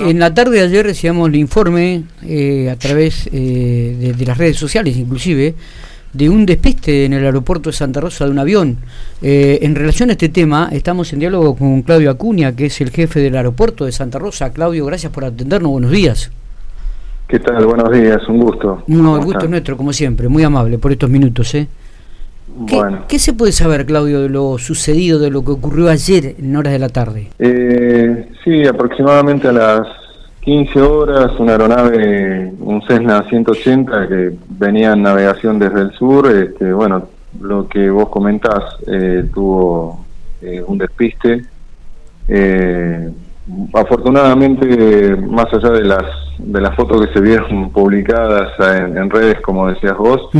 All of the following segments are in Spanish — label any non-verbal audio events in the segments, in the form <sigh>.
En la tarde de ayer recibimos el informe eh, a través eh, de, las redes sociales inclusive de un despiste en el aeropuerto de Santa Rosa de un avión. Eh, en relación a este tema estamos en diálogo con Claudio Acuña, que es el jefe del aeropuerto de Santa Rosa. Claudio, gracias por atendernos, buenos días. ¿Qué tal? Buenos días, un gusto. No, el gusto es nuestro, como siempre, muy amable por estos minutos. ¿eh? ¿Qué, se puede saber, Claudio, de lo sucedido, de lo que ocurrió ayer en horas de la tarde? Eh, sí, aproximadamente a las 15 horas, una aeronave, un Cessna 180 que venía en navegación desde el sur, este, bueno, lo que vos comentás, eh, tuvo eh, un despiste. Eh, afortunadamente, más allá de las de las fotos que se vieron <laughs> publicadas en, redes, como decías vos,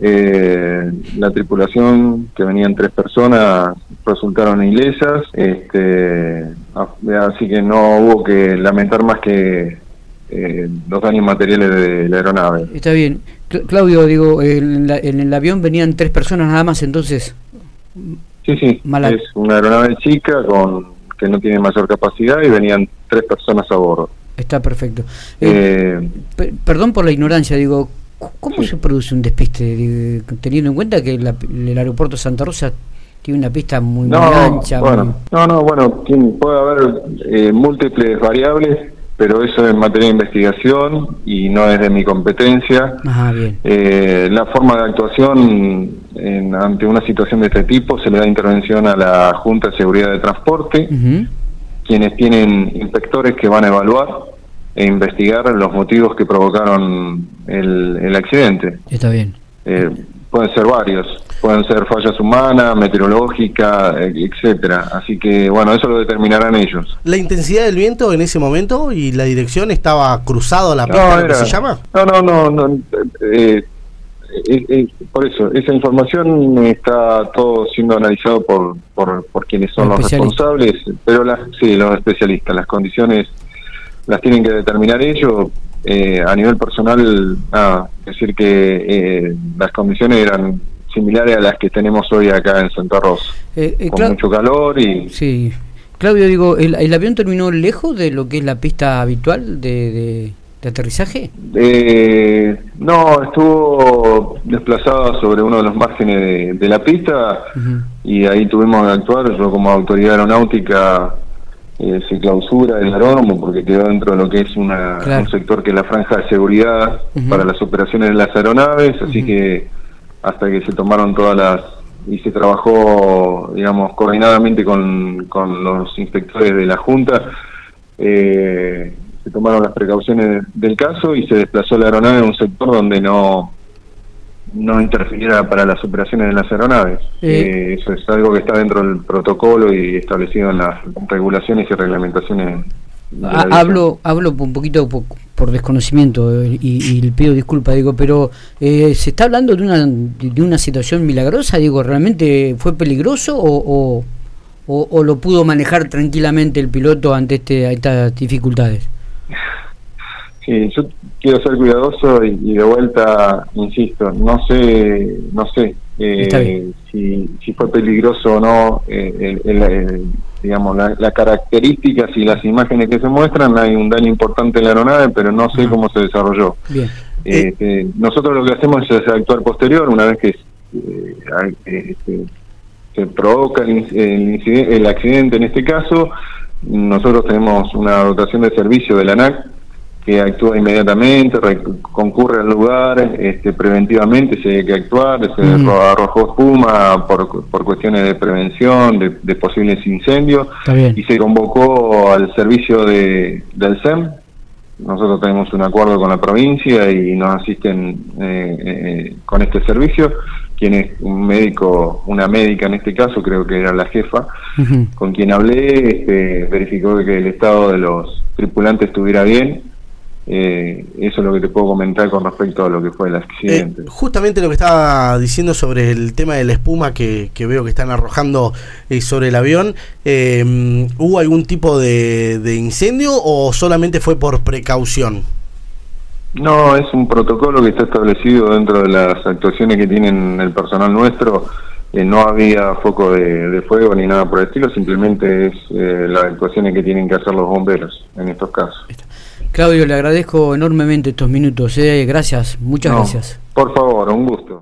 eh, la tripulación, que venían tres personas, resultaron ilesas, este, así que no hubo que lamentar más que eh, los daños materiales de la aeronave. Está bien. Claudio, digo, en, el avión venían tres personas nada más, entonces. Sí, sí, es una aeronave chica con que no tiene mayor capacidad y venían tres personas a bordo. Está perfecto. Eh, perdón por la ignorancia, digo, ¿Cómo se produce un despiste? Teniendo en cuenta que el aeropuerto de Santa Rosa tiene una pista muy, no, ancha. Bueno, No, no, bueno, puede haber eh, múltiples variables, pero eso es materia de investigación y no es de mi competencia. Ajá, bien. Eh, la forma de actuación ante una situación de este tipo se le da intervención a la Junta de Seguridad de Transporte, quienes tienen inspectores que van a evaluar e investigar los motivos que provocaron el, accidente. Está bien. Eh, pueden ser varios, pueden ser fallas humanas, meteorológicas, etcétera. Así que bueno, eso lo determinarán ellos. ¿La intensidad del viento en ese momento y la dirección estaba cruzado a la pista, no, se llama? No, no, no, no eh, eh, por eso, esa información está todo siendo analizado por, por, por quienes son los, responsables, pero las, sí, los especialistas, las condiciones las tienen que determinar ellos. Eh, a nivel personal, ah, decir que eh, las condiciones eran similares a las que tenemos hoy acá en Santa Rosa, eh, con mucho calor y... Sí. Claudio, digo, ¿el, avión terminó lejos de lo que es la pista habitual de, de, aterrizaje? no, estuvo desplazado sobre uno de los márgenes de, la pista y ahí tuvimos que actuar. Yo como autoridad aeronáutica eh, se clausura el aeródromo porque quedó dentro de lo que es una, un sector que es la franja de seguridad para las operaciones de las aeronaves, así que hasta que se tomaron todas las y se trabajó, digamos, coordinadamente con, con los inspectores de la Junta, eh, se tomaron las precauciones del caso y se desplazó la aeronave en un sector donde no no interfiriera para las operaciones de las aeronaves. Eh, eso es algo que está dentro del protocolo y establecido en las regulaciones y reglamentaciones. hablo hablo un poquito por, desconocimiento eh, y, le pido disculpas, digo, pero eh, ¿se está hablando de una, de una situación milagrosa? Digo, ¿realmente fue peligroso o, o, o lo pudo manejar tranquilamente el piloto ante este, estas dificultades? Sí, yo quiero ser cuidadoso y, de vuelta, insisto, no sé, no sé eh, si, si fue peligroso o no, eh, digamos, las la características y las imágenes que se muestran, hay un daño importante en la aeronave, pero no sé cómo se desarrolló. Bien. Este, nosotros lo que hacemos es actuar posterior, una vez que eh, este, se provoca el, el accidente en este caso, nosotros tenemos una dotación de servicio de la ANAC que actúa inmediatamente, concurre al lugar este, preventivamente, si hay que actuar, se arrojó espuma por, por cuestiones de prevención, de, posibles incendios, y se convocó al servicio de, del SEM. Nosotros tenemos un acuerdo con la provincia y nos asisten eh, eh, con este servicio. Quien es un médico, una médica en este caso, creo que era la jefa, con quien hablé, este, verificó que el estado de los tripulantes estuviera bien, eh, eso es lo que te puedo comentar con respecto a lo que fue el accidente. Eh, justamente lo que estaba diciendo sobre el tema de la espuma que, veo que están arrojando eh, sobre el avión, ¿hubo algún tipo de, incendio o solamente fue por precaución? No, es un protocolo que está establecido dentro de las actuaciones que tienen el personal nuestro eh, no había foco de, fuego ni nada por el estilo, simplemente es eh, las actuaciones que tienen que hacer los bomberos en estos casos. Claudio, le agradezco enormemente estos minutos. Eh. Gracias, muchas gracias. Por favor, un gusto.